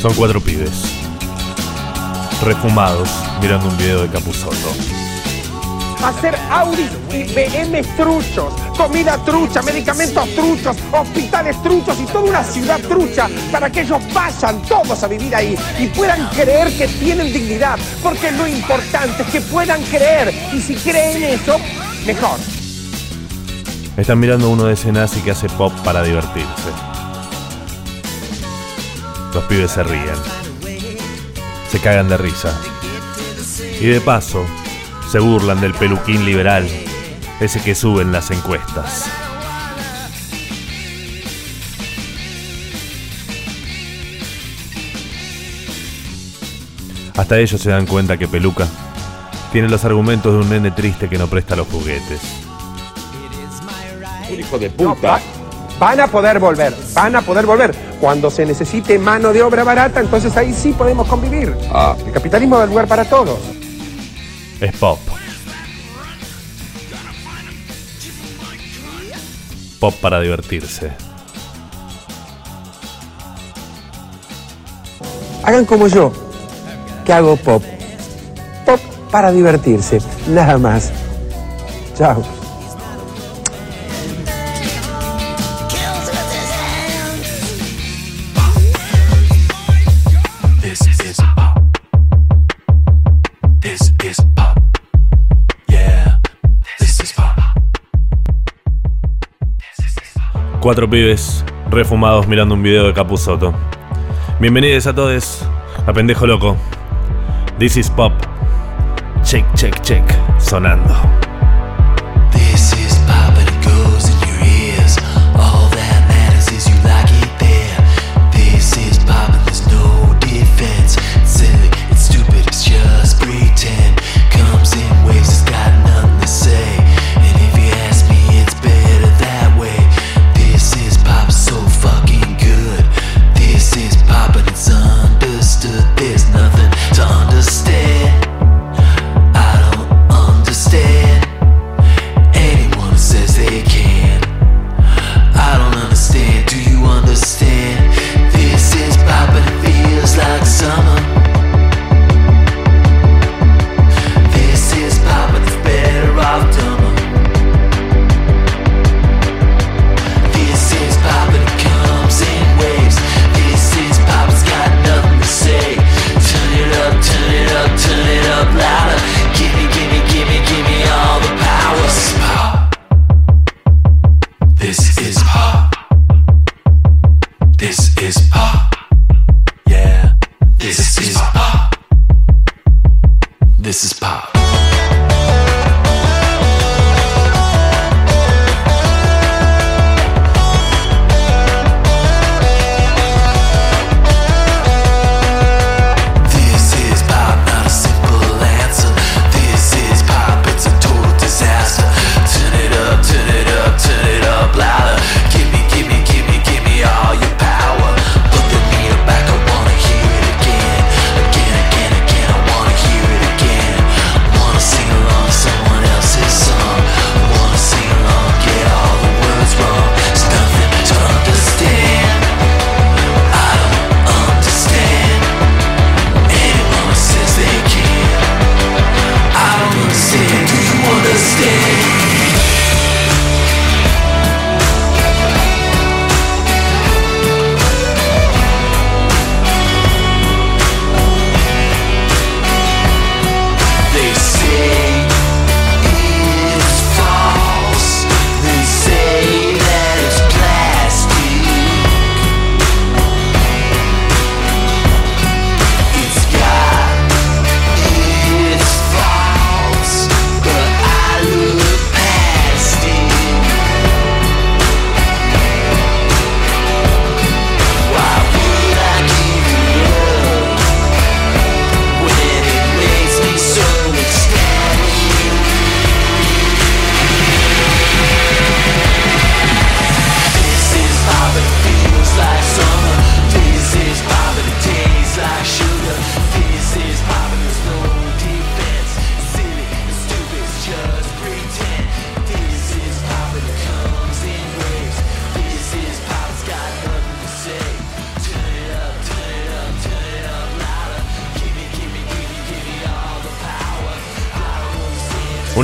Son cuatro pibes. Refumados, mirando un video de Capuzoto. hacer Audi y BM truchos, comida trucha, medicamentos truchos, hospitales truchos y toda una ciudad trucha para que ellos vayan todos a vivir ahí y puedan creer que tienen dignidad, porque lo importante es que puedan creer y si creen eso, mejor. Están mirando uno de ese nazi que hace pop para divertirse. Los pibes se ríen. Se cagan de risa. Y de paso, se burlan del peluquín liberal, ese que sube en las encuestas. Hasta ellos se dan cuenta que Peluca tiene los argumentos de un nene triste que no presta los juguetes. Un hijo de No, puta. va- van a poder volver, van a poder volver. Cuando se necesite mano de obra barata, entonces ahí sí podemos convivir. Ah. El capitalismo da lugar para todos. Es pop. Pop para divertirse. Hagan como yo, que hago pop. Pop para divertirse, nada más. Chao. Cuatro pibes refumados mirando un video de Capuzoto. Bienvenidos a todos a Pendejo Loco. This is Pop. Check, check, check. Sonando.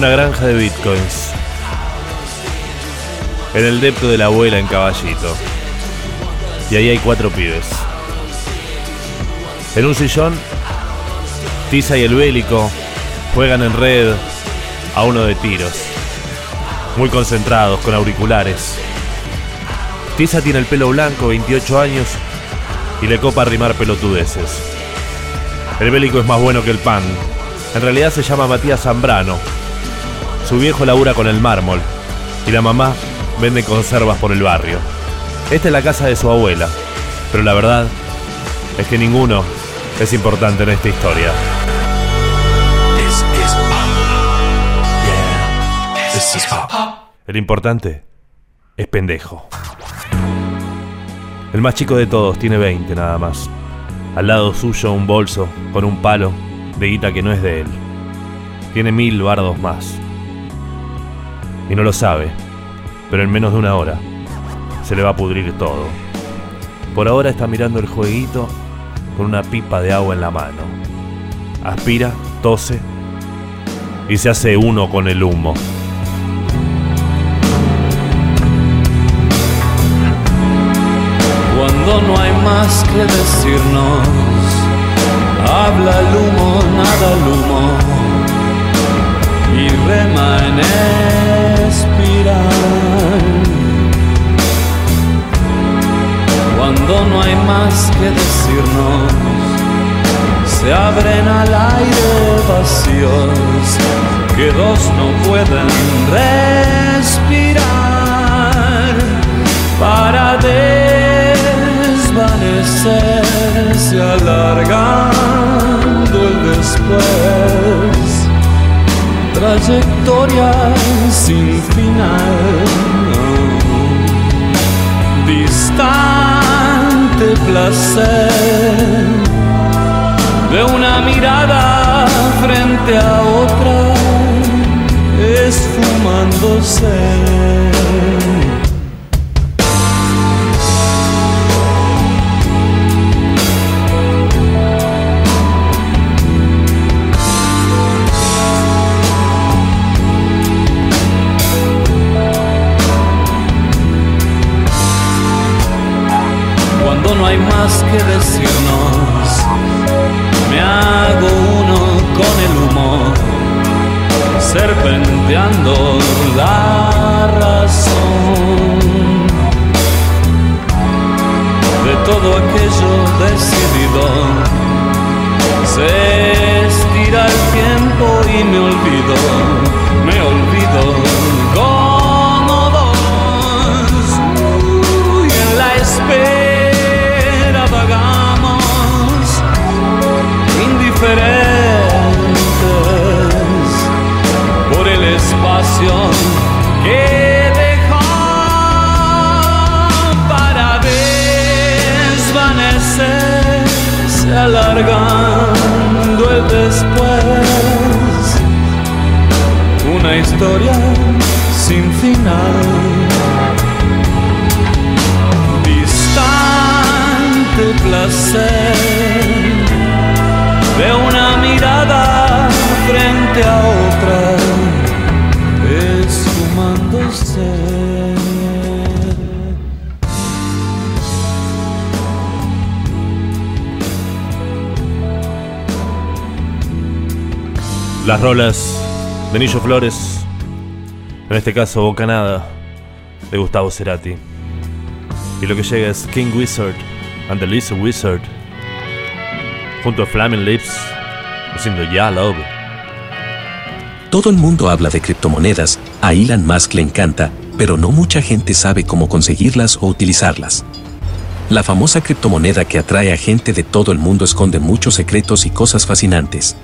Una granja de bitcoins. En el depto de la abuela en caballito. Y ahí hay cuatro pibes. En un sillón, Tiza y el bélico juegan en red a uno de tiros. Muy concentrados, con auriculares. Tiza tiene el pelo blanco, 28 años, y le copa arrimar pelotudeces. El bélico es más bueno que el pan. En realidad se llama Matías Zambrano. Su viejo labura con el mármol y la mamá vende conservas por el barrio. Esta es la casa de su abuela, pero la verdad es que ninguno es importante en esta historia. This is pop. Yeah, this is pop. El importante es pendejo. El más chico de todos tiene 20 nada más. Al lado suyo un bolso con un palo de guita que no es de él. Tiene mil bardos más. Y no lo sabe, pero en menos de una hora se le va a pudrir todo. Por ahora está mirando el jueguito con una pipa de agua en la mano. Aspira, tose y se hace uno con el humo. Cuando no hay más que decirnos, habla el humo, nada el humo, y rema en espiral. Cuando no hay más que decirnos, se abren al aire vacíos que dos no pueden respirar para desvanecerse alargando el después. Trayectoria sin final. Distante placer de una mirada frente a otra esfumándose. No hay más que decirnos, me hago uno con el humor, serpenteando la razón de todo aquello decidido. Se estira el tiempo y me olvido, me olvido espacio que dejó para desvanecerse alargando el después. Una historia sin final. Distante placer Las rolas de Nillo Flores, en este caso Bocanada, de Gustavo Cerati. Y lo que llega es King Wizard and the Lizard Wizard, junto a Flaming Lips, haciendo Ya Love. Todo el mundo habla de criptomonedas, a Elon Musk le encanta, pero no mucha gente sabe cómo conseguirlas o utilizarlas. La famosa criptomoneda que atrae a gente de todo el mundo esconde muchos secretos y cosas fascinantes.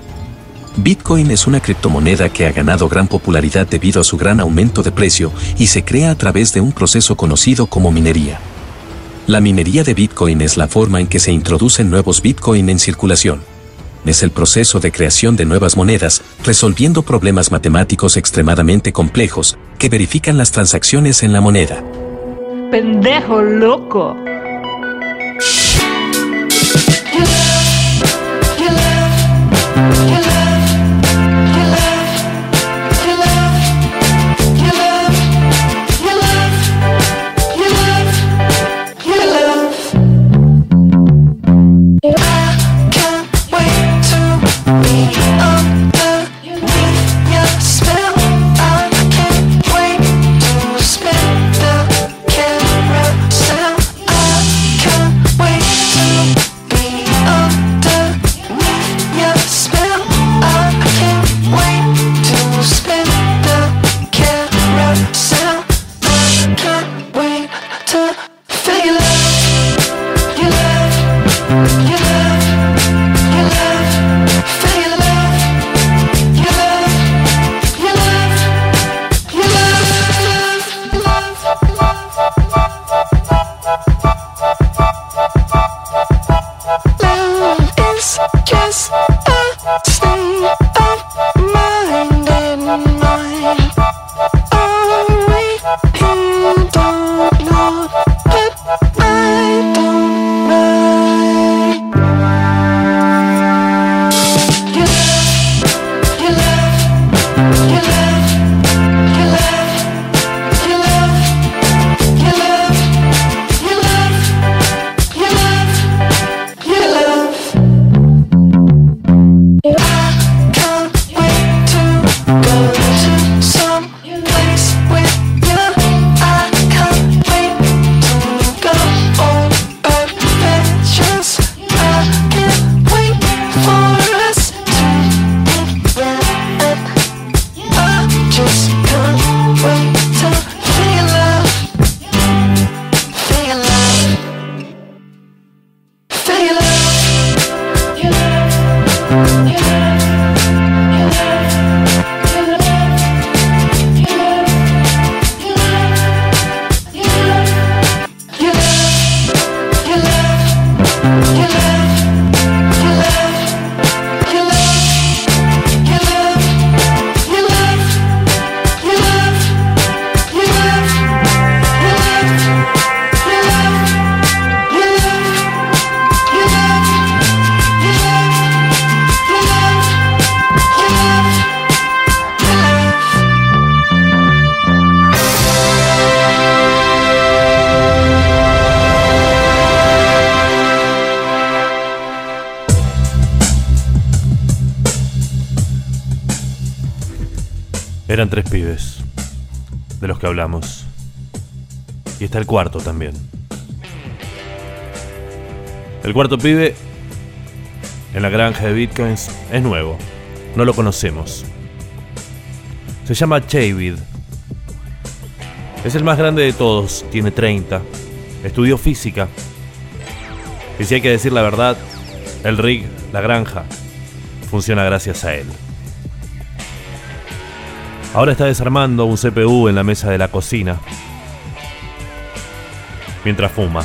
Bitcoin es una criptomoneda que ha ganado gran popularidad debido a su gran aumento de precio y se crea a través de un proceso conocido como minería. La minería de Bitcoin es la forma en que se introducen nuevos Bitcoin en circulación. Es el proceso de creación de nuevas monedas, resolviendo problemas matemáticos extremadamente complejos que verifican las transacciones en la moneda. pendejo loco. Just can't wait Y está el cuarto también. El cuarto pibe, en la granja de bitcoins, es nuevo. No lo conocemos. Se llama Chavid. Es el más grande de todos, tiene 30. Estudió física. Y si hay que decir la verdad, el rig, la granja, funciona gracias a él. Ahora está desarmando un CPU en la mesa de la cocina. Mientras fuma.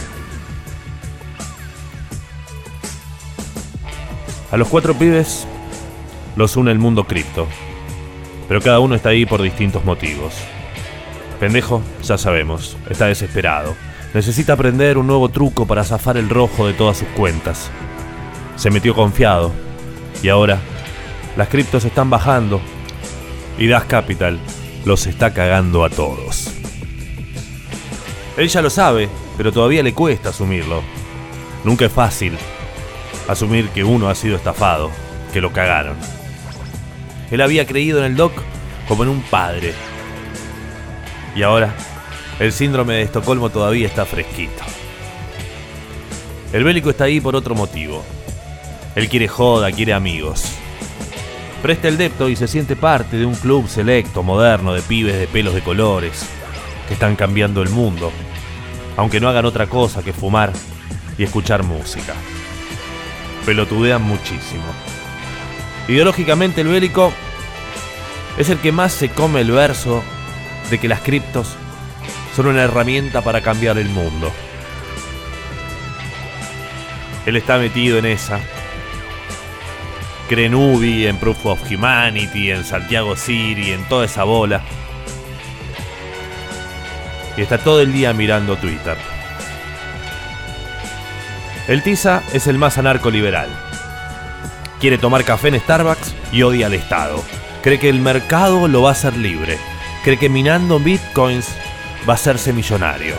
A los cuatro pibes los une el mundo cripto. Pero cada uno está ahí por distintos motivos. Pendejo, ya sabemos, está desesperado. Necesita aprender un nuevo truco para zafar el rojo de todas sus cuentas. Se metió confiado. Y ahora, las criptos están bajando y Das Capital los está cagando a todos. Él ya lo sabe, pero todavía le cuesta asumirlo. Nunca es fácil asumir que uno ha sido estafado, que lo cagaron. Él había creído en el Doc como en un padre. Y ahora, el síndrome de Estocolmo todavía está fresquito. El bélico está ahí por otro motivo. Él quiere joda, quiere amigos. Presta el depto y se siente parte de un club selecto, moderno, de pibes de pelos de colores, que están cambiando el mundo, aunque no hagan otra cosa que fumar y escuchar música. Pelotudean muchísimo. Ideológicamente el bélico es el que más se come el verso de que las criptos son una herramienta para cambiar el mundo. Él está metido en esa, cree en UBI, en Proof of Humanity, en Santiago City, en toda esa bola. Y está todo el día mirando Twitter. El Tiza es el más anarco-liberal. Quiere tomar café en Starbucks y odia al Estado. Cree que el mercado lo va a hacer libre. Cree que minando bitcoins va a hacerse millonario.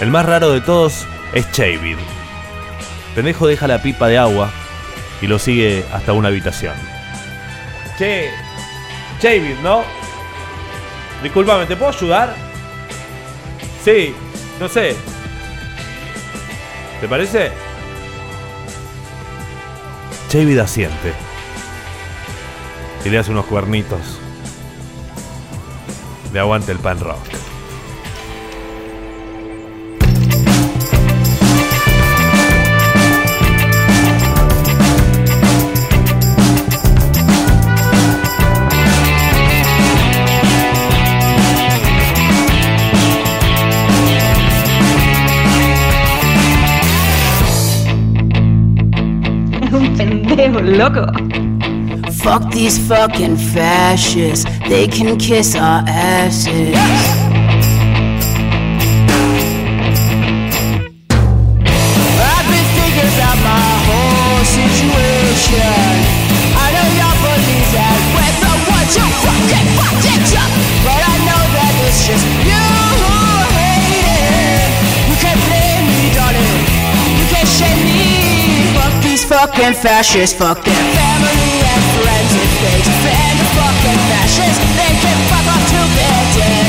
El más raro de todos es Chavid. Pendejo deja la pipa de agua y lo sigue hasta una habitación. Che, Chavid, ¿no? Disculpame, ¿te puedo ayudar? Sí, no sé. ¿Te parece? Chavid asiente. Y le hace unos cuernitos. Le aguanta el pan rock. Loco. Fuck these fucking fascists. They can kiss our asses. Fucking fascists. Fuck their family and friends. If they defend the fucking fascists, they can fuck off till they're dead.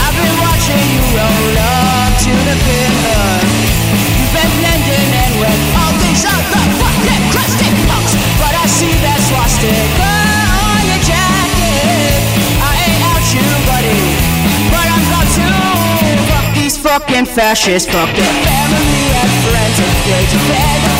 I've been watching you roll up to the pillar. You've been blending in with all these other fucking crusty punks, but I see that swastika on your jacket. I ain't out you, buddy, but I'm going to fuck these fucking fascists, fuck their family and friends. If they defend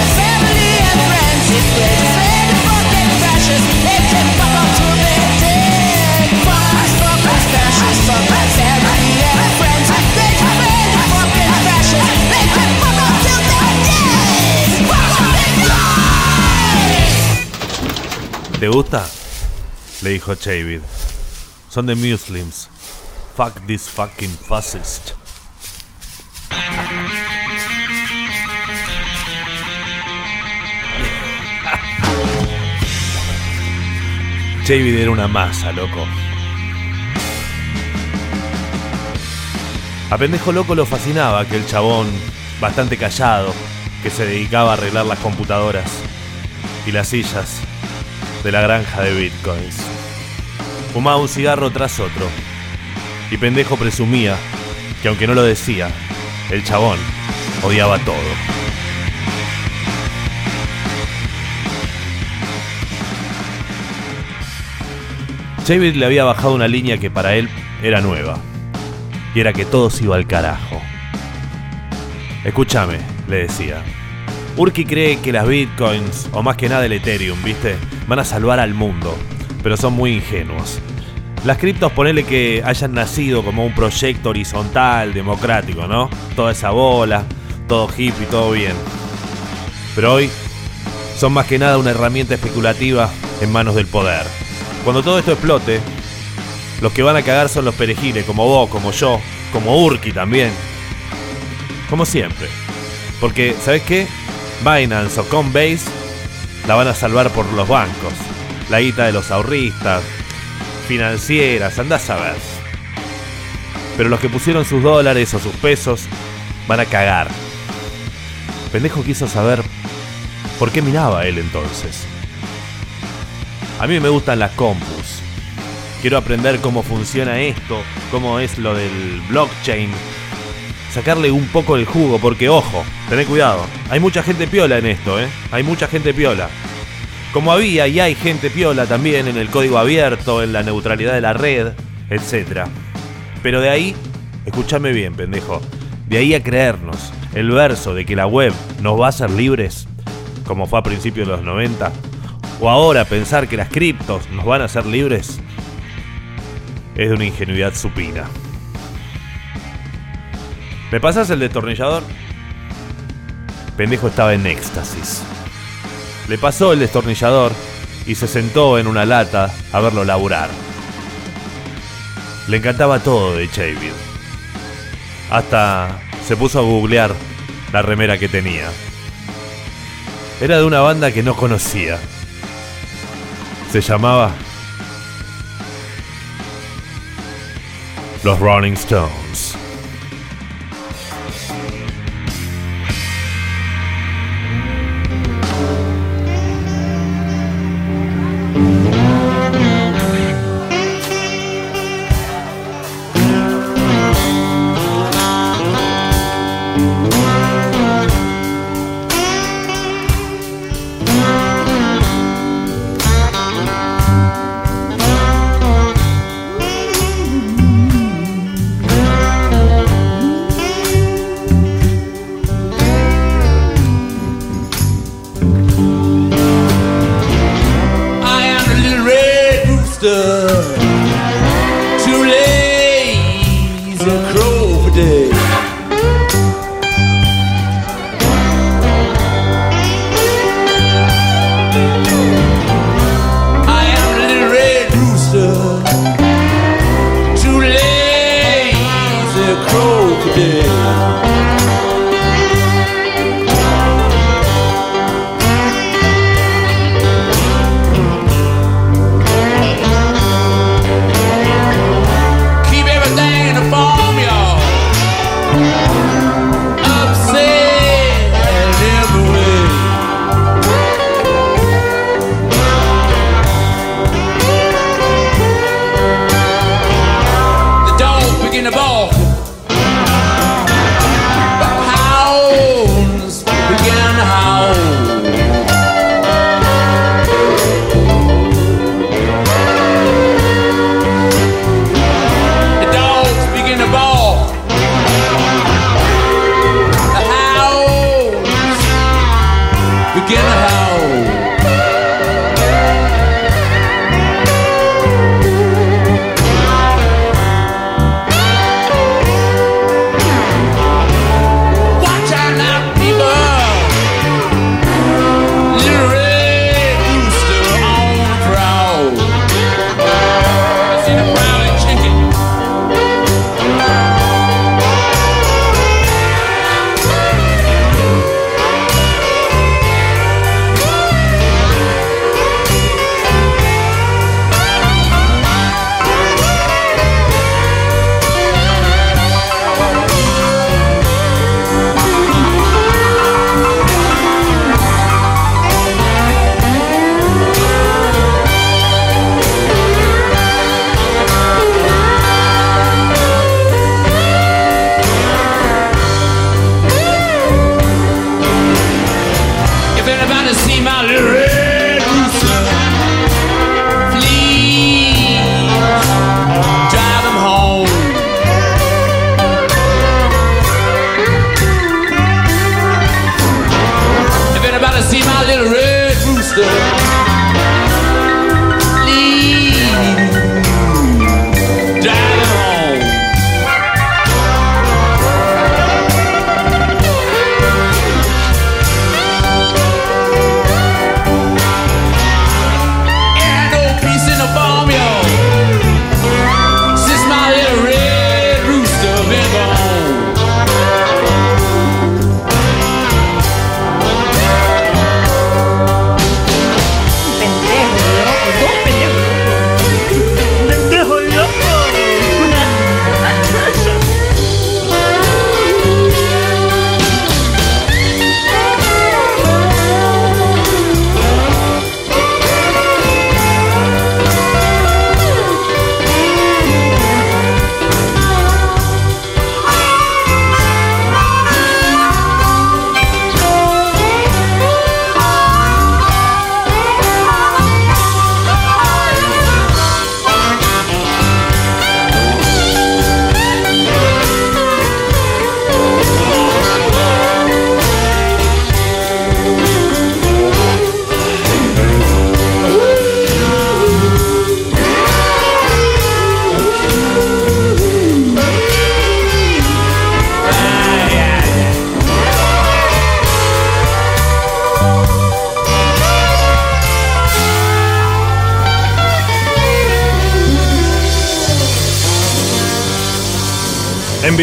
¿Te gusta? Le dijo Chavid. Son de Muslims. Fuck this fucking fascist. Chavid era una masa, loco. A pendejo loco lo fascinaba que el chabón, bastante callado, que se dedicaba a arreglar las computadoras y las sillas de la granja de bitcoins. Fumaba un cigarro tras otro. Y pendejo presumía que aunque no lo decía, el chabón odiaba todo. David le había bajado una línea que para él era nueva. Y era que todo se iba al carajo. Escúchame, le decía. Urki cree que las bitcoins, o más que nada el Ethereum, ¿viste? Van a salvar al mundo, pero son muy ingenuos. Las criptos ponele que hayan nacido como un proyecto horizontal, democrático, ¿no? Toda esa bola, todo hip y todo bien. Pero hoy son más que nada una herramienta especulativa en manos del poder. Cuando todo esto explote, los que van a cagar son los perejiles, como vos, como yo, como Urki también. Como siempre. Porque, ¿sabes qué? Binance o Coinbase la van a salvar por los bancos. La guita de los ahorristas, financieras, andás a ver. Pero los que pusieron sus dólares o sus pesos van a cagar. Pendejo quiso saber por qué miraba él entonces. A mí me gustan las compus. Quiero aprender cómo funciona esto, cómo es lo del blockchain. Sacarle un poco el jugo, porque ojo, tened cuidado. Hay mucha gente piola en esto, ¿eh? Hay mucha gente piola. Como había y hay gente piola también en el código abierto, en la neutralidad de la red, etc. Pero de ahí, escúchame bien, pendejo. De ahí a creernos el verso de que la web nos va a hacer libres, como fue a principios de los 90, o ahora pensar que las criptos nos van a hacer libres, es de una ingenuidad supina. ¿Me pasas el destornillador? Pendejo estaba en éxtasis. Le pasó el destornillador y se sentó en una lata a verlo laburar. Le encantaba todo de Chavid. Hasta se puso a googlear la remera que tenía. Era de una banda que no conocía. Se llamaba Los Rolling Stones.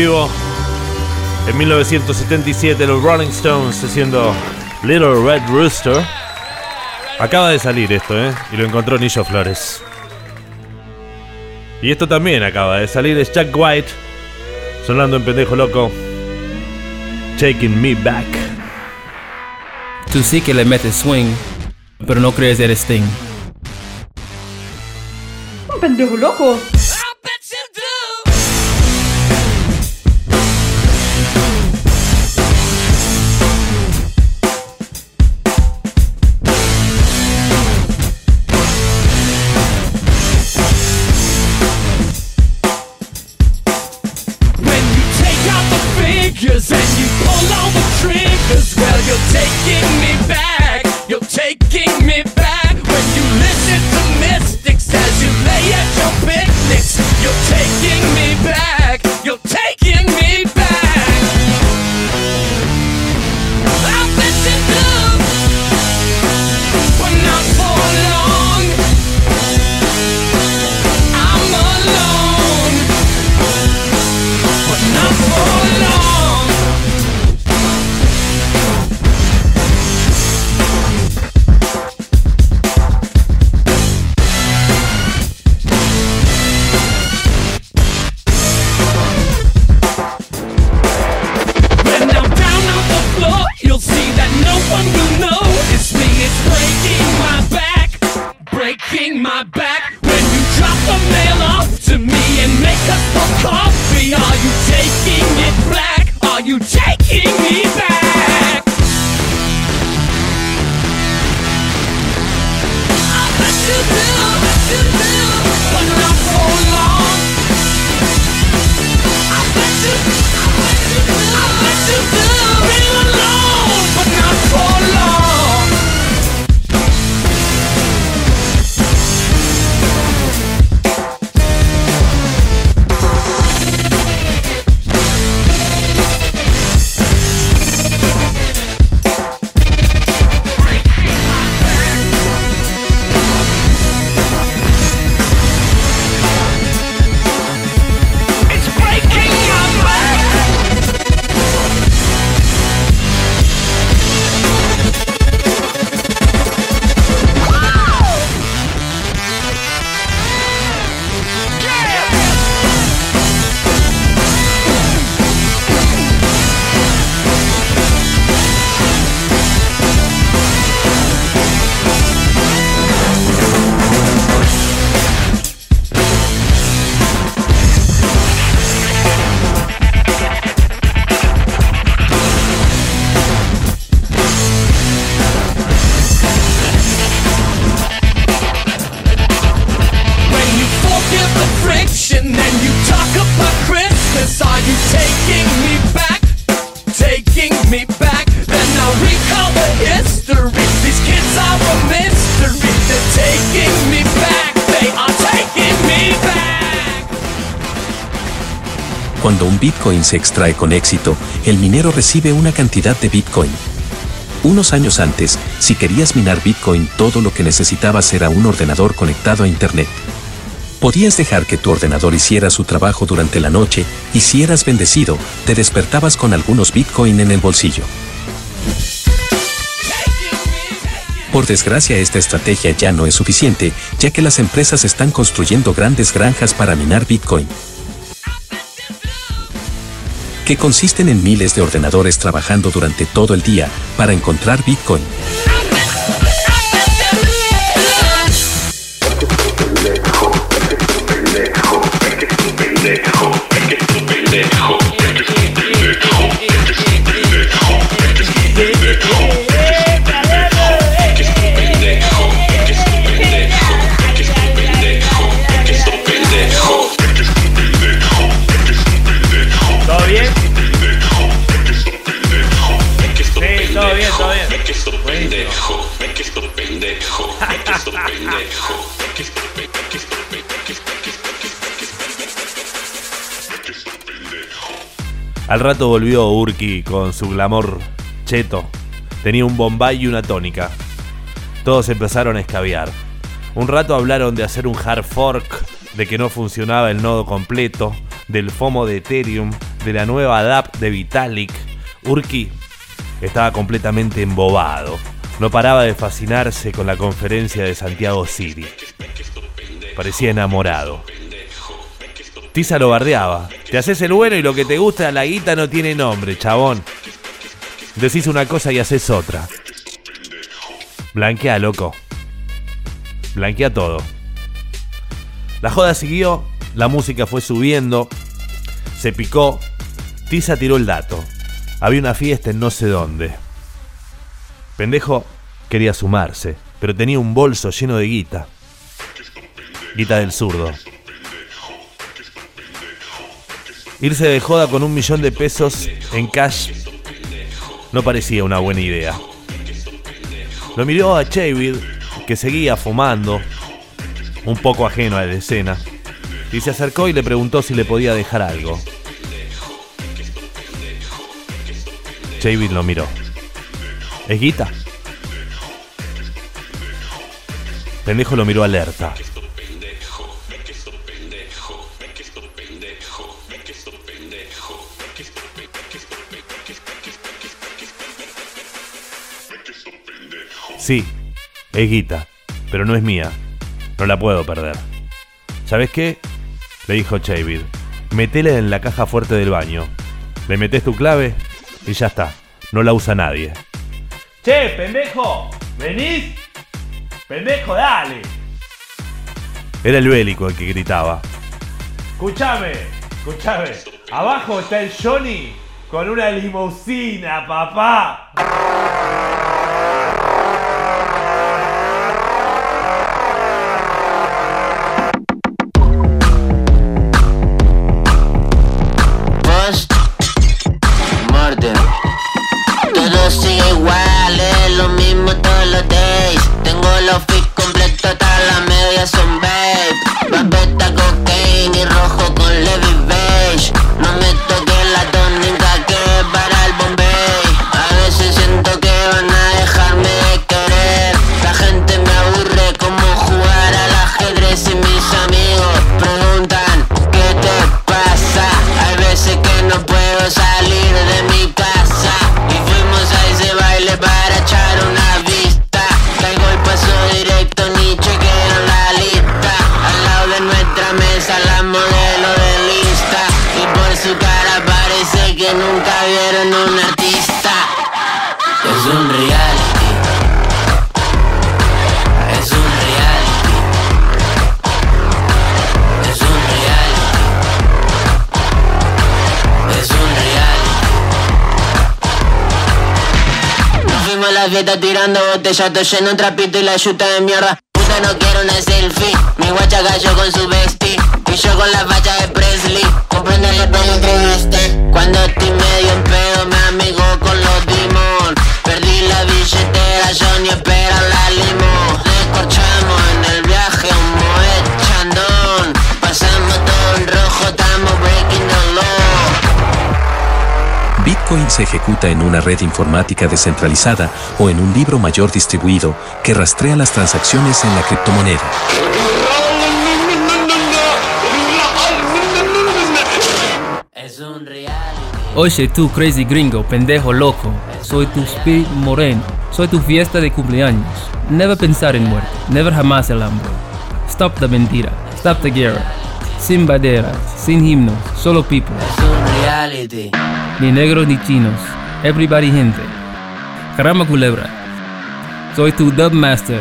en 1977 los Rolling Stones haciendo Little Red Rooster. Acaba de salir esto, ¿eh? Y lo encontró Nillo Flores. Y esto también acaba de salir, es Jack White, sonando en pendejo loco. Taking me back. Tú sí que le metes swing, pero no crees eres Sting. Un pendejo loco. Se extrae con éxito, el minero recibe una cantidad de Bitcoin. Unos años antes, si querías minar Bitcoin, todo lo que necesitabas era un ordenador conectado a Internet. Podías dejar que tu ordenador hiciera su trabajo durante la noche y si eras bendecido, te despertabas con algunos Bitcoin en el bolsillo. Por desgracia esta estrategia ya no es suficiente, ya que las empresas están construyendo grandes granjas para minar Bitcoin que consisten en miles de ordenadores trabajando durante todo el día para encontrar Bitcoin. Al rato volvió Urki con su glamour cheto. Tenía un bombay y una tónica. Todos empezaron a escabiar. Un rato hablaron de hacer un hard fork, de que no funcionaba el nodo completo, del FOMO de Ethereum, de la nueva DApp de Vitalik. Urki estaba completamente embobado. No paraba de fascinarse con la conferencia de Santiago City. Parecía enamorado. Tiza lo bardeaba. Te haces el bueno y lo que te gusta la guita no tiene nombre, chabón. Decís una cosa y haces otra. Blanquea, loco. Blanquea todo. La joda siguió, la música fue subiendo, se picó. Tiza tiró el dato. Había una fiesta en no sé dónde. Pendejo quería sumarse, pero tenía un bolso lleno de guita. Guita del zurdo. Irse de joda con un millón de pesos en cash no parecía una buena idea. Lo miró a Chavid, que seguía fumando, un poco ajeno a la escena, y se acercó y le preguntó si le podía dejar algo. Chavid lo miró. ¿Es guita? Pendejo lo miró alerta. Sí, es guita, pero no es mía. No la puedo perder. ¿Sabes qué? Le dijo Chavid. Metela en la caja fuerte del baño. Le metes tu clave y ya está. No la usa nadie. Che, pendejo, ¿venís? Pendejo, dale. Era el bélico el que gritaba. Escuchame, escuchame. Abajo está el Johnny con una limusina, papá. A la fiesta tirando botellas Todo lleno un trapito y la yuta de mierda. Puta no quiero una selfie. Mi guacha cayó con su bestie. Y yo con la facha de Presley. Compréndele pelo entre este Cuando estoy medio en pedo Me amigo con los demon. Perdí la billetera Yo ni espero la Descorchamos Bitcoin se ejecuta en una red informática descentralizada o en un libro mayor distribuido que rastrea las transacciones en la criptomoneda. Oye tú, crazy gringo, pendejo loco. Soy tu spirit moreno. Soy tu fiesta de cumpleaños. Never pensar en muerte. Never jamás el hambre. Stop la mentira. Stop the guerra. Sin banderas, sin himnos, solo people. Es un reality Ni negros ni chinos. Everybody gente. Caramba culebra. Soy tu dubmaster.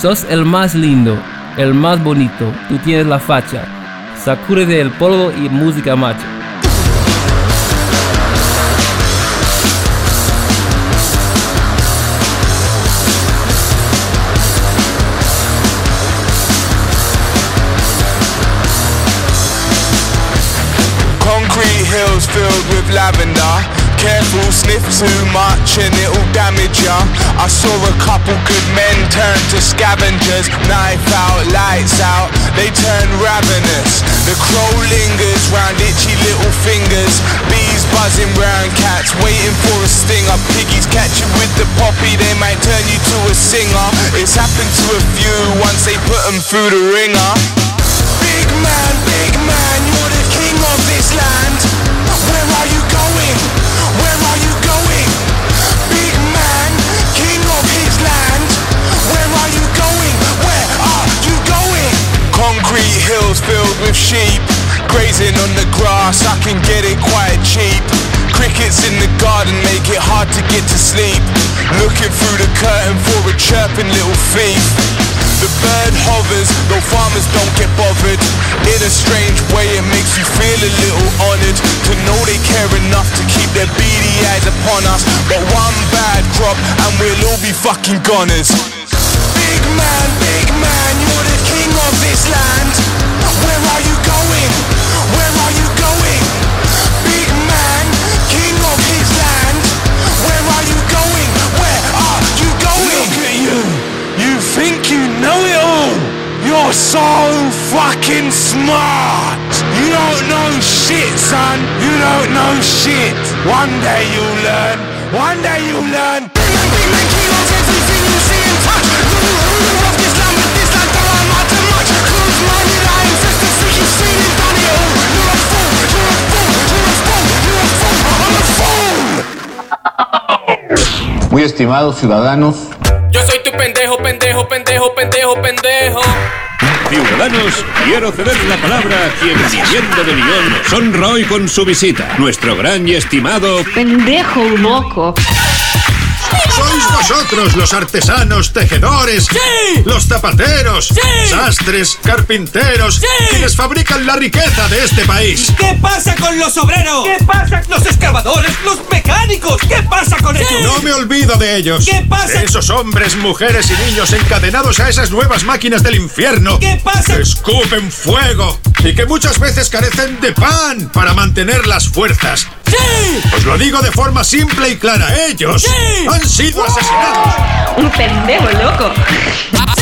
Sos el más lindo, el más bonito. Tú tienes la facha. Sacúrete el polvo y música macho. Filled with lavender. Careful, sniff too much and it'll damage ya. I saw a couple good men turn to scavengers. Knife out, lights out, they turn ravenous. The crow lingers round itchy little fingers. Bees buzzing round cats, waiting for a stinger. Piggies catch you with the poppy, they might turn you to a singer. It's happened to a few once they put them through the ringer. Big man, big man, you're the king of this land. Hills filled with sheep. Grazing on the grass, I can get it quite cheap. Crickets in the garden make it hard to get to sleep. Looking through the curtain for a chirping little thief. The bird hovers, though farmers don't get bothered. In a strange way, it makes you feel a little honored to know they care enough to keep their beady eyes upon us. But one bad crop, and we'll all be fucking goners. Big man, big man, you're the king of this land. Where are you You're so fucking smart. You don't know shit, son. You don't know shit. One day you'll learn. One day you'll learn. Muy estimados ciudadanos, pendejo, pendejo, pendejo, pendejo, pendejo. Ciudadanos, quiero ceder la palabra a quien siguiendo de honra hoy con su visita. Nuestro gran y estimado Pendejo loco. Sois vosotros los artesanos, tejedores, los zapateros, sastres, carpinteros, quienes fabrican la riqueza de este país. ¿Qué pasa con los obreros? ¿Qué pasa? Los excavadores, los mecánicos. ¿Qué pasa con ellos? No me olvido de ellos. ¿Qué pasa? De esos hombres, mujeres y niños encadenados a esas nuevas máquinas del infierno. ¿Qué pasa? Que escupen fuego y que muchas veces carecen de pan para mantener las fuerzas. ¡Sí! Os lo digo de forma simple y clara. Ellos han sido asesinados. Un pendejo loco.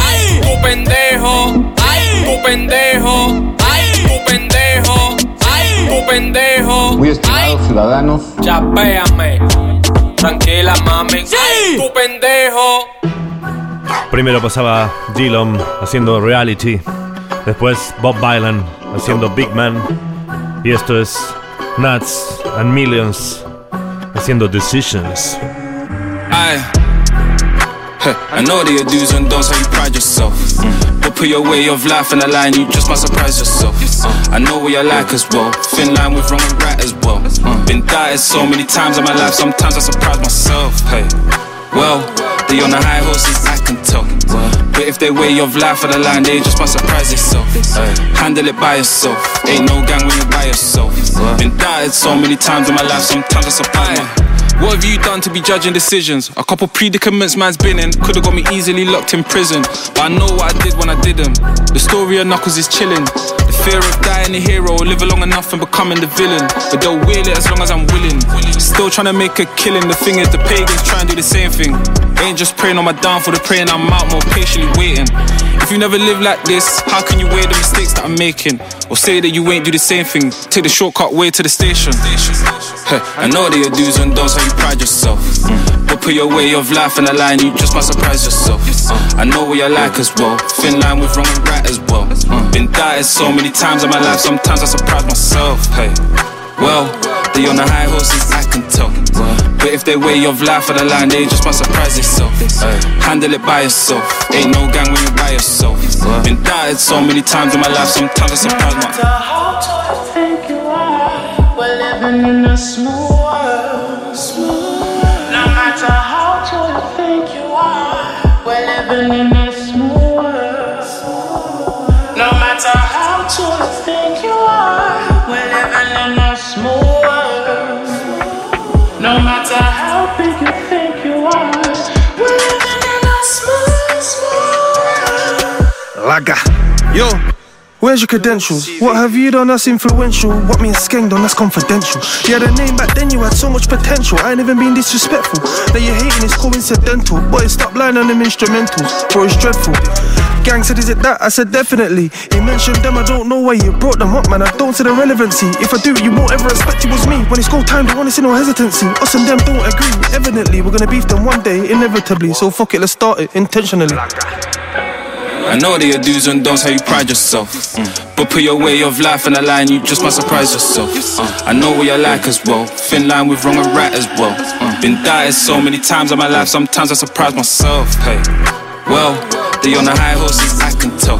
¡Ay! Tu pendejo, ay, tu pendejo, ay, tu pendejo, ay, tu pendejo. Muy estimados ciudadanos, Chapéame. Tranquila, mami. ¡Sí! Tu pendejo. Primero pasaba Dillon haciendo Reality. Después Bob Dylan haciendo Big Man. Y esto es Nuts and Millions haciendo Decisions. Aye. Huh, I know that your do's and don'ts how you pride yourself. But put your way of life in a line, you just might surprise yourself. Uh, I know what you're like as well. Thin line with wrong and right as well. Uh, been doubted so many times in my life, sometimes I surprise myself. Hey, well, they on the high horses, I can tell. But if they way of life on the line, they just might surprise. Hey, handle it by yourself. Ain't no gang when you're by yourself. Been doubted so many times in my life, sometimes I surprise myself. What have you done to be judging decisions? A couple predicaments man's been in could've got me easily locked in prison. But I know what I did when I did them. The story of Knuckles is chilling. The fear of dying a hero, live long enough and becoming the villain. But they'll wheel it as long as I'm willing. Still trying to make a killing. The thing is, the pagans try and do the same thing. Ain't just praying on my downfall, they're praying I'm out more patiently waiting. If you never live like this, how can you weigh the mistakes that I'm making? Or say that you ain't do the same thing, take the shortcut way to the station. I know that your do's and don'ts how you pride yourself. But put your way of life in a line, you just might surprise yourself. I know what you're like as well. Thin line with wrong and right as well. Been doubted so many times in my life, sometimes I surprise myself. Hey, well, they on the high horses, I can tell. But if they way of life on the line, they just might surprise. Ay, handle it by yourself. Ain't no gang when you're by yourself. Been doubted so many times in my life, sometimes I surprise myself. We're living in a smooth Yo, where's your credentials? What have you done that's influential? What me and Skeng done that's confidential? You had a name back then, you had so much potential. I ain't even been disrespectful. That you're hating is coincidental. Boy, stop lying on them instrumentals, bro, it's dreadful. Gang said, is it that? I said, definitely. He mentioned them, I don't know why you brought them up, man. I don't see the relevancy. If I do, you won't ever expect it was me. When it's go time, don't wanna see no hesitancy. Us and them don't agree. Evidently, we're gonna beef them one day, inevitably. So fuck it, let's start it intentionally. I know that your do's and don'ts how you pride yourself. But put your way of life in a line, you just might surprise yourself. Uh, I know what you're like as well. Thin line with wrong and right as well. Uh, been doubted so many times in my life, sometimes I surprise myself. Hey, well, they on the high horses, I can tell.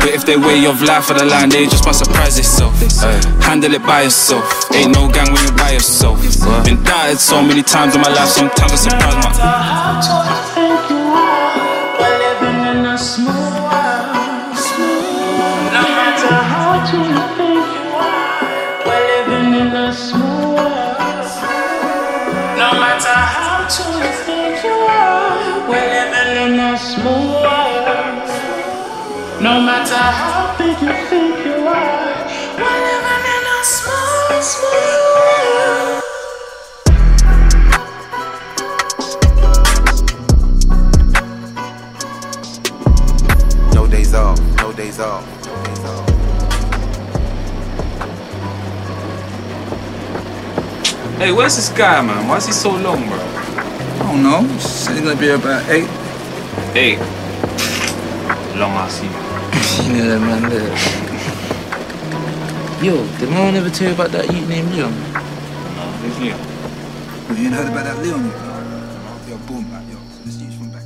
But if they way of life on the line, they just might surprise themselves. Handle it by yourself. Ain't no gang when you're by yourself. Been doubted so many times in my life, sometimes I surprise myself. No matter how big you think you are, we're living in a smooth, smooth world. No days off, no days off. no days off. Hey, where's this guy, man? Why is he so long, bro? I don't know. Said he's gonna be about eight. Eight. Long ass you. Man. Yo, did my one ever tell you about that youth named Leon? No, who's Leon? Well, you ain't heard about that Leon yet? Yo, boom, man. Yo, this youth from back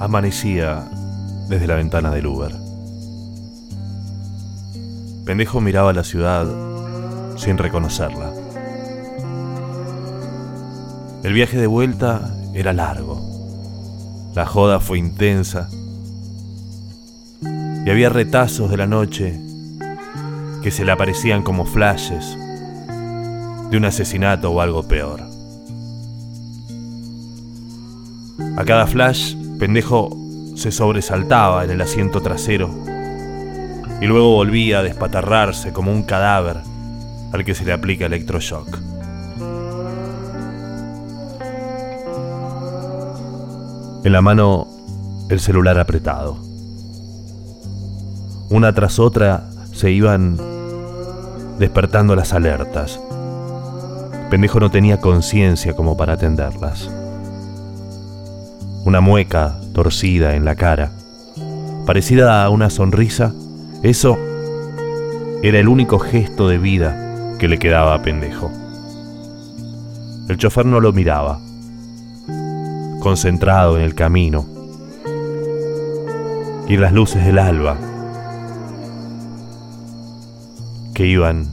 Amanecía desde la ventana del Uber. Pendejo miraba la ciudad sin reconocerla. El viaje de vuelta era largo. La joda fue intensa. Y había retazos de la noche que se le aparecían como flashes de un asesinato o algo peor. A cada flash, pendejo se sobresaltaba en el asiento trasero y luego volvía a despatarrarse como un cadáver al que se le aplica electroshock. En la mano, el celular apretado. Una tras otra se iban despertando las alertas. Pendejo no tenía conciencia como para atenderlas. Una mueca torcida en la cara, parecida a una sonrisa, eso era el único gesto de vida que le quedaba a Pendejo. El chofer no lo miraba, concentrado en el camino y en las luces del alba que iban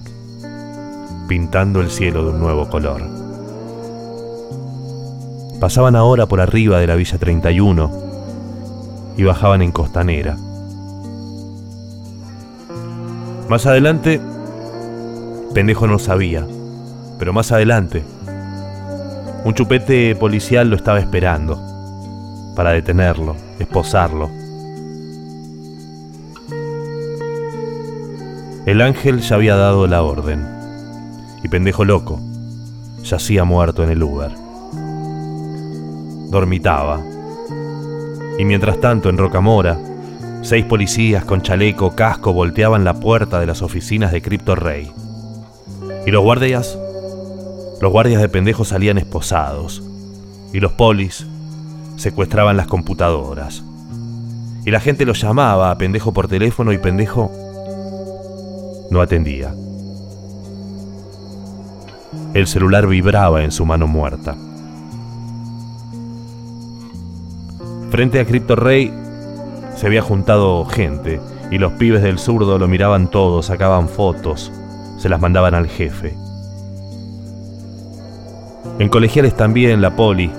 pintando el cielo de un nuevo color. Pasaban ahora por arriba de la Villa 31 y bajaban en Costanera. Más adelante, pendejo no sabía, pero más adelante, un chupete policial lo estaba esperando para detenerlo, esposarlo. El ángel ya había dado la orden y pendejo loco yacía muerto en el Uber. Dormitaba. Y mientras tanto en Rocamora, seis policías con chaleco, casco volteaban la puerta de las oficinas de Crypto Rey. Y los guardias, los guardias de pendejo salían esposados. Y los polis secuestraban las computadoras. Y la gente los llamaba a pendejo por teléfono y pendejo no atendía. El celular vibraba en su mano muerta. Frente a Crypto Rey se había juntado gente y los pibes del zurdo lo miraban todo, sacaban fotos, se las mandaban al jefe. En colegiales también la poli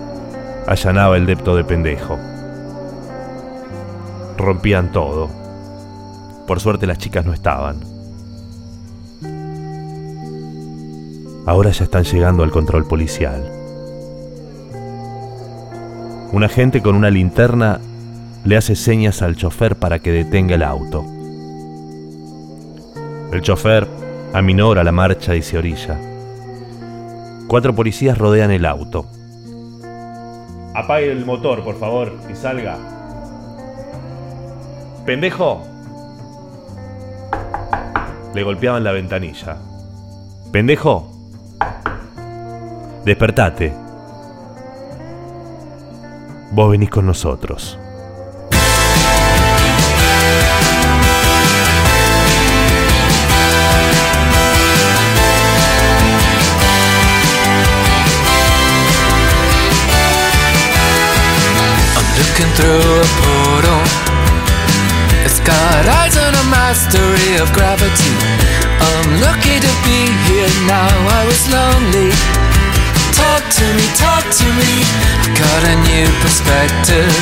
allanaba el depto de pendejo. Rompían todo. Por suerte las chicas no estaban. Ahora ya están llegando al control policial. Un agente con una linterna le hace señas al chofer para que detenga el auto. El chofer aminora la marcha y se orilla. Cuatro policías rodean el auto. Apague el motor, por favor, y salga. ¡Pendejo! Le golpeaban la ventanilla. ¡Pendejo! Despertate. Vos venís con nosotros. I'm looking through a portal. It's got eyes and a mastery of gravity. I'm lucky to be here now. I was lonely. To me, talk to me. I got a new perspective.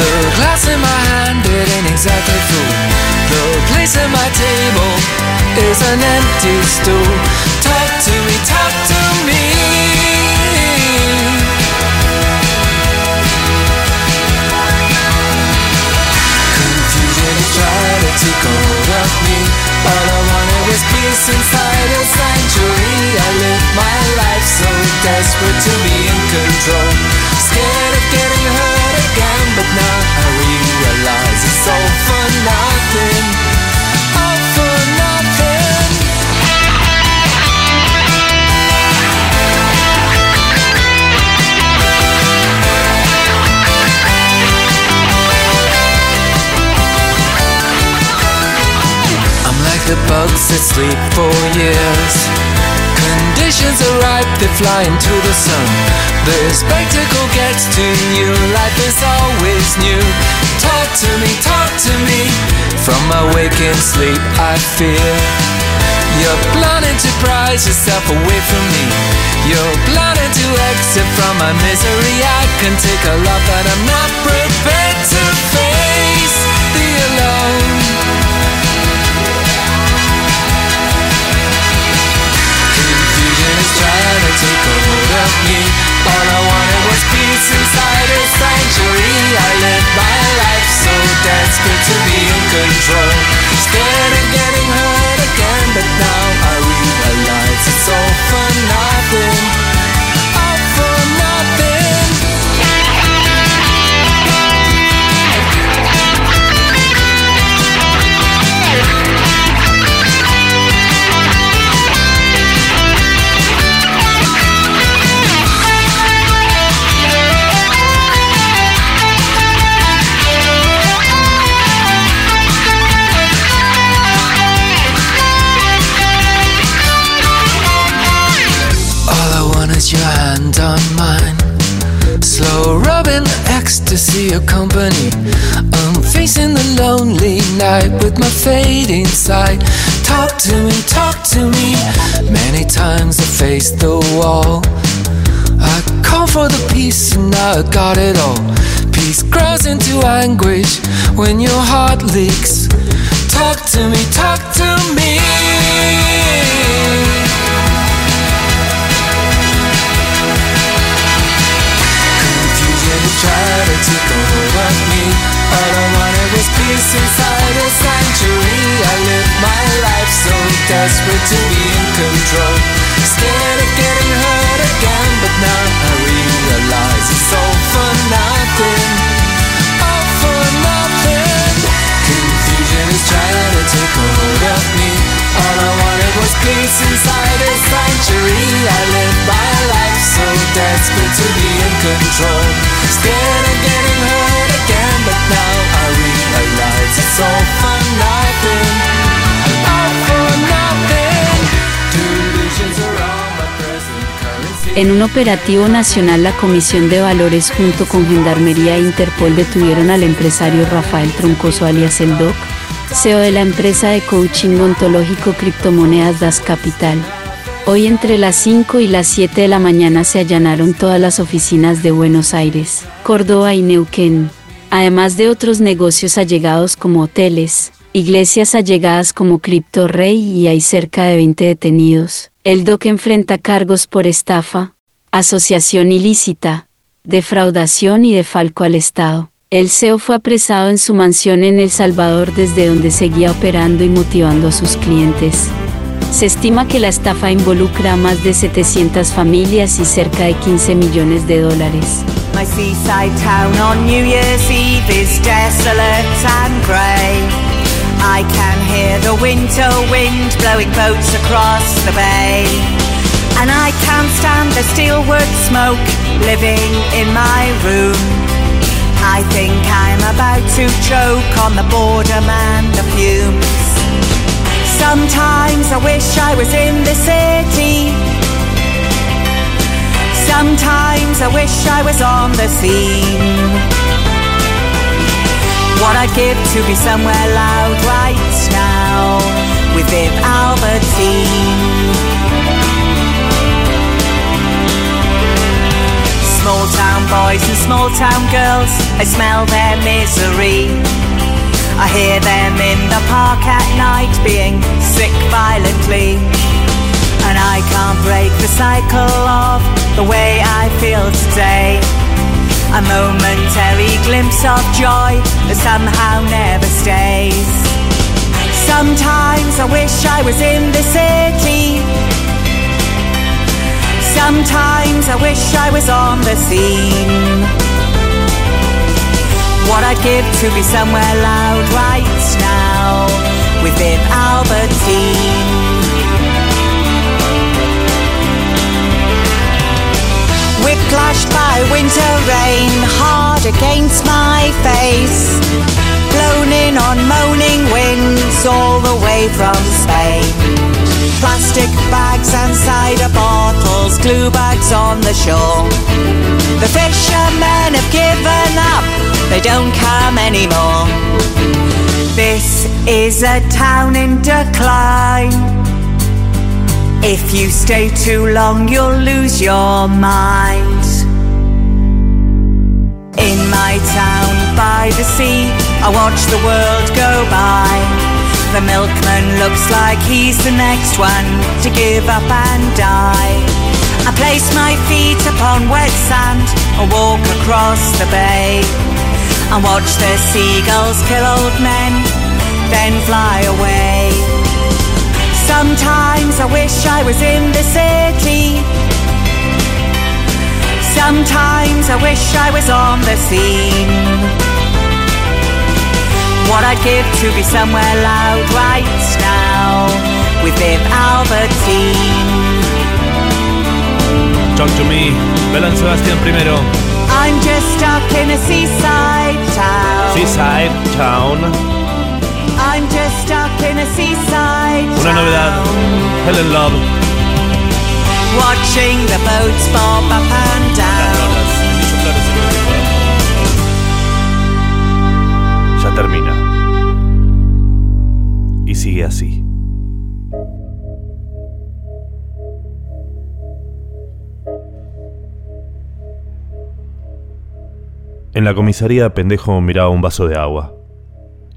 The glass in my hand, it ain't exactly full. The place at my table is an empty stool. Talk to me, talk bugs that sleep for years. Conditioned Visions are ripe, they fly into the sun. The spectacle gets to you, life is always new. Talk to me, talk to me. From my waking sleep, I fear. You're planning to prize yourself away from me. You're planning to exit from my misery. I can take a lot, but I'm not prepared take a hold of me. All I wanted was peace inside a sanctuary. I lived my life so desperate to be in control. Scared of with my fading sight. Talk to me, talk to me. Many times I faced the wall. I call for the peace and now I got it all. Peace grows into anguish when your heart leaks. Talk to me, talk to me. Confusion to take of me. All I wanted was peace inside desperate to be in control. Scared of getting hurt again, but now I realize it's all for nothing. All for nothing. Confusion is trying to take hold of me. All I wanted was peace inside a sanctuary. I lived my life so desperate to be in control. Scared of getting hurt again, but now I realize it's all En un operativo nacional, la Comisión de Valores junto con Gendarmería e Interpol detuvieron al empresario Rafael Troncoso alias El Doc, CEO de la empresa de coaching ontológico Criptomonedas Das Capital. Hoy entre las 5 y las 7 de la mañana se allanaron todas las oficinas de Buenos Aires, Córdoba y Neuquén, además de otros negocios allegados como hoteles, iglesias allegadas como Crypto Rey y hay cerca de 20 detenidos. El DOC enfrenta cargos por estafa, asociación ilícita, defraudación y defalco al Estado. El CEO fue apresado en su mansión en El Salvador desde donde seguía operando y motivando a sus clientes. Se estima que la estafa involucra a más de 700 familias y cerca de 15 millones de dólares. Seaside town on New Year's Eve is desolate and. I can hear the winter wind blowing boats across the bay. And I can't stand the steelwork smoke living in my room. I think I'm about to choke on the boredom and the fumes. Sometimes I wish I was in the city. Sometimes I wish I was on the scene. What I'd give to be somewhere loud right now with Viv Albertine. Small town boys and small town girls, I smell their misery. I hear them in the park at night being sick violently. And I can't break the cycle of the way I feel today. A momentary glimpse of joy that somehow never stays. Sometimes I wish I was in the city. Sometimes I wish I was on the scene. What I'd give to be somewhere loud right now with Viv Albertine. Whiplashed by winter rain, hard against my face. Blown in on moaning winds all the way from Spain. Plastic bags and cider bottles, glue bags on the shore. The fishermen have given up, they don't come anymore. This is a town in decline. If you stay too long, you'll lose your mind. In my town by the sea, I watch the world go by. The milkman looks like he's the next one to give up and die. I place my feet upon wet sand and walk across the bay and watch the seagulls kill old men, then fly away. Sometimes I wish I was in the city. Sometimes I wish I was on the scene. What I'd give to be somewhere loud right now with Viv Albertine. Talk to me, Belan Sebastián primero. I'm just stuck in a seaside town. Seaside Town. I'm just stuck in a seaside Una novedad. Helen Love. Watching the boats bob up and down. Ya termina. Y sigue así. En la comisaría, pendejo miraba un vaso de agua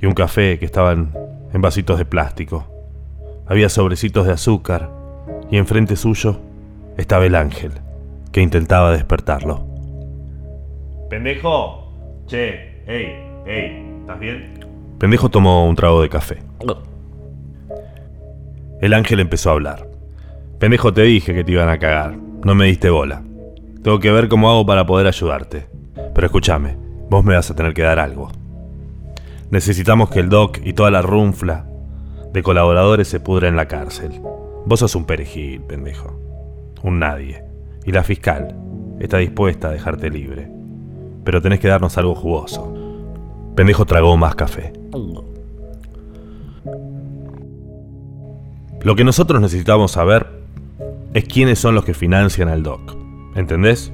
y un café que estaban en vasitos de plástico. Había sobrecitos de azúcar y enfrente suyo estaba el ángel, que intentaba despertarlo. ¡Pendejo! Che, hey, hey, ¿estás bien? Pendejo tomó un trago de café. El ángel empezó a hablar. Pendejo, te dije que te iban a cagar. No me diste bola. Tengo que ver cómo hago para poder ayudarte. Pero escúchame, vos me vas a tener que dar algo. Necesitamos que el Doc y toda la runfla de colaboradores se pudra en la cárcel. Vos sos un perejil, pendejo. Un nadie. Y la fiscal está dispuesta a dejarte libre. Pero tenés que darnos algo jugoso. Pendejo tragó más café. Lo que nosotros necesitamos saber es quiénes son los que financian al Doc. ¿Entendés?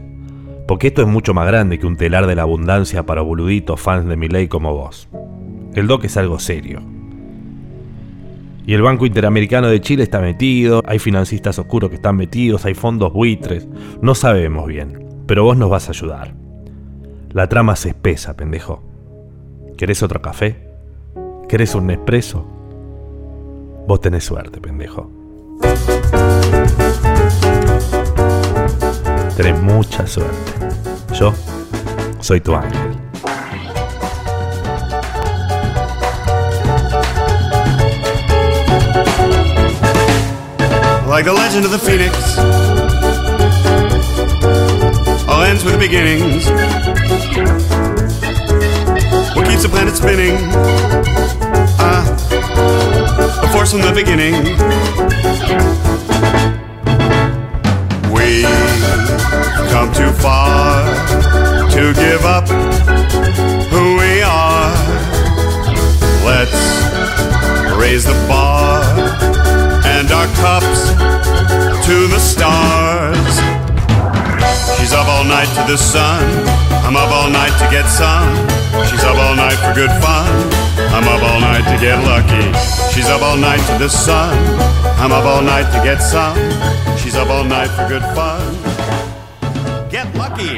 Porque esto es mucho más grande que un telar de la abundancia para boluditos fans de mi ley como vos. El Doc es algo serio. Y el Banco Interamericano de Chile está metido, hay financistas oscuros que están metidos, hay fondos buitres, no sabemos bien, pero vos nos vas a ayudar. La trama se espesa, pendejo. ¿Querés otro café? ¿Querés un Nespresso? Vos tenés suerte, pendejo. Tenés mucha suerte. Yo soy tu ángel. Like the legend of the phoenix, all ends with beginnings. What keeps the planet spinning? Ah, a force from the beginning. Come too far to give up who we are. Let's raise the bar and our cups to the stars. She's up all night to the sun. I'm up all night to get some. She's up all night for good fun. I'm up all night to get lucky. She's up all night to the sun. I'm up all night to get some. She's up all night for good fun.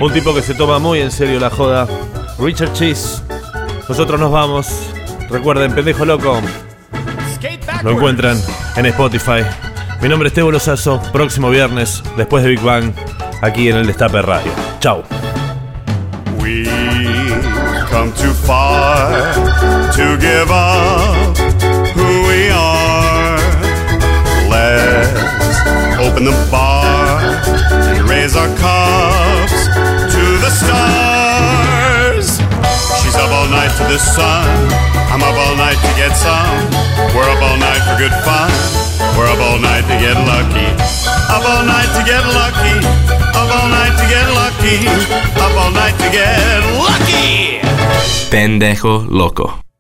Un tipo que se toma muy en serio la joda. Richard Cheese. Nosotros nos vamos. Recuerden, pendejo loco. Lo encuentran en Spotify. Mi nombre es Tebo Lozazo. Próximo viernes, después de Big Bang, aquí en el Destape Radio. Chau. We've come too far to give up who we are. Let's open the bar and raise our the stars. She's up all night to the sun. I'm up all night to get some. We're up all night for good fun. We're up all night to get lucky. Up all night to get lucky. Up all night to get lucky. Up all night to get lucky. Pendejo loco.